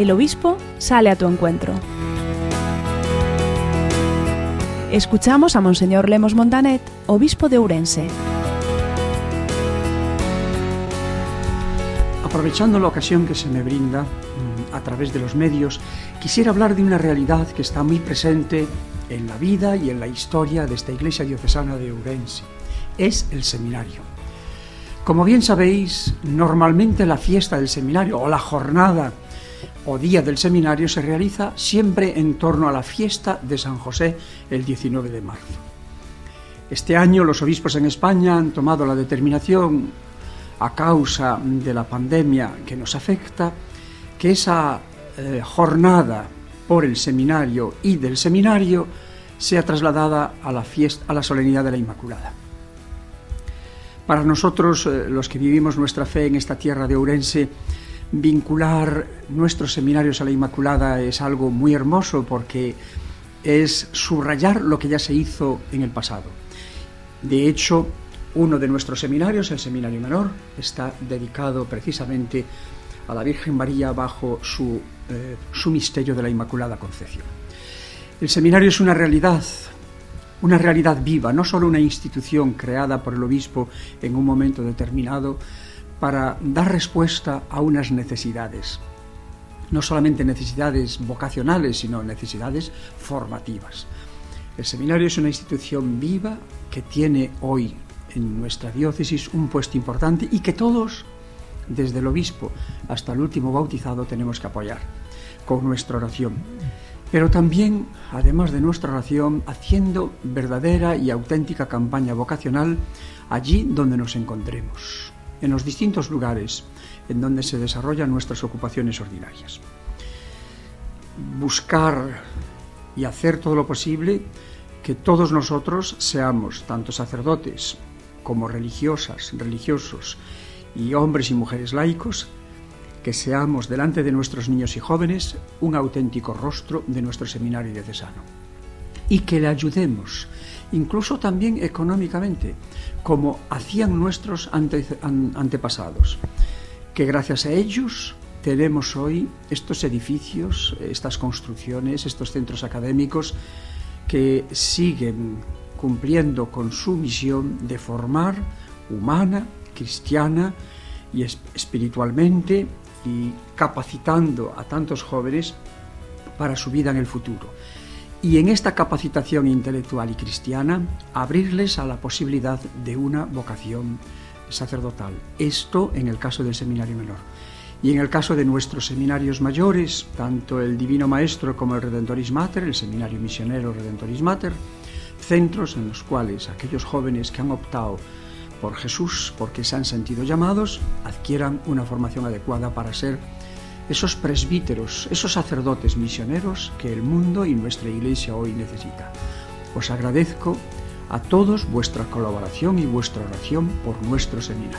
el obispo sale a tu encuentro. Escuchamos a Monseñor Lemos Montanet, obispo de Ourense. Aprovechando la ocasión que se me brinda mm, a través de los medios, quisiera hablar de una realidad que está muy presente en la vida y en la historia de esta iglesia diocesana de Ourense. Es el seminario. Como bien sabéis, normalmente la fiesta del seminario o la jornada o día del seminario se realiza siempre en torno a la fiesta de San José el 19 de marzo. Este año los obispos en España han tomado la determinación a causa de la pandemia que nos afecta, que esa eh, jornada por el seminario y del seminario sea trasladada a la fiesta, a la solemnidad de la Inmaculada. Para nosotros, eh, los que vivimos nuestra fe en esta tierra de Ourense, vincular nuestros seminarios a la Inmaculada es algo muy hermoso porque es subrayar lo que ya se hizo en el pasado. De hecho, uno de nuestros seminarios, el Seminario Menor, está dedicado precisamente a la Virgen María bajo su, eh, su misterio de la Inmaculada Concepción. El seminario es una realidad una realidad viva, no solo una institución creada por el obispo en un momento determinado para dar respuesta a unas necesidades, no solamente necesidades vocacionales, sino necesidades formativas. El seminario es una institución viva que tiene hoy en nuestra diócesis un puesto importante y que todos, desde el obispo hasta el último bautizado, tenemos que apoyar con nuestra oración. Pero también, además de nuestra oración, haciendo verdadera y auténtica campaña vocacional allí donde nos encontremos, en los distintos lugares en donde se desarrollan nuestras ocupaciones ordinarias. Buscar y hacer todo lo posible que todos nosotros seamos, tanto sacerdotes como religiosas, religiosos y hombres y mujeres laicos, que seamos delante de nuestros niños y jóvenes un auténtico rostro de nuestro seminario diocesano y que le ayudemos, incluso también económicamente, como hacían nuestros antepasados, que gracias a ellos tenemos hoy estos edificios, estas construcciones, estos centros académicos que siguen cumpliendo con su misión de formar humana, cristiana y espiritualmente y capacitando a tantos jóvenes para su vida en el futuro. Y en esta capacitación intelectual y cristiana, abrirles a la posibilidad de una vocación sacerdotal. Esto en el caso del seminario menor. Y en el caso de nuestros seminarios mayores, tanto el Divino Maestro como el Redentoris Mater, el Seminario Misionero Redentoris Mater, centros en los cuales aquellos jóvenes que han optado por Jesús porque se han sentido llamados, adquieran una formación adecuada para ser esos presbíteros, esos sacerdotes misioneros que el mundo y nuestra iglesia hoy necesita. Os agradezco a todos vuestra colaboración y vuestra oración por nuestro seminario.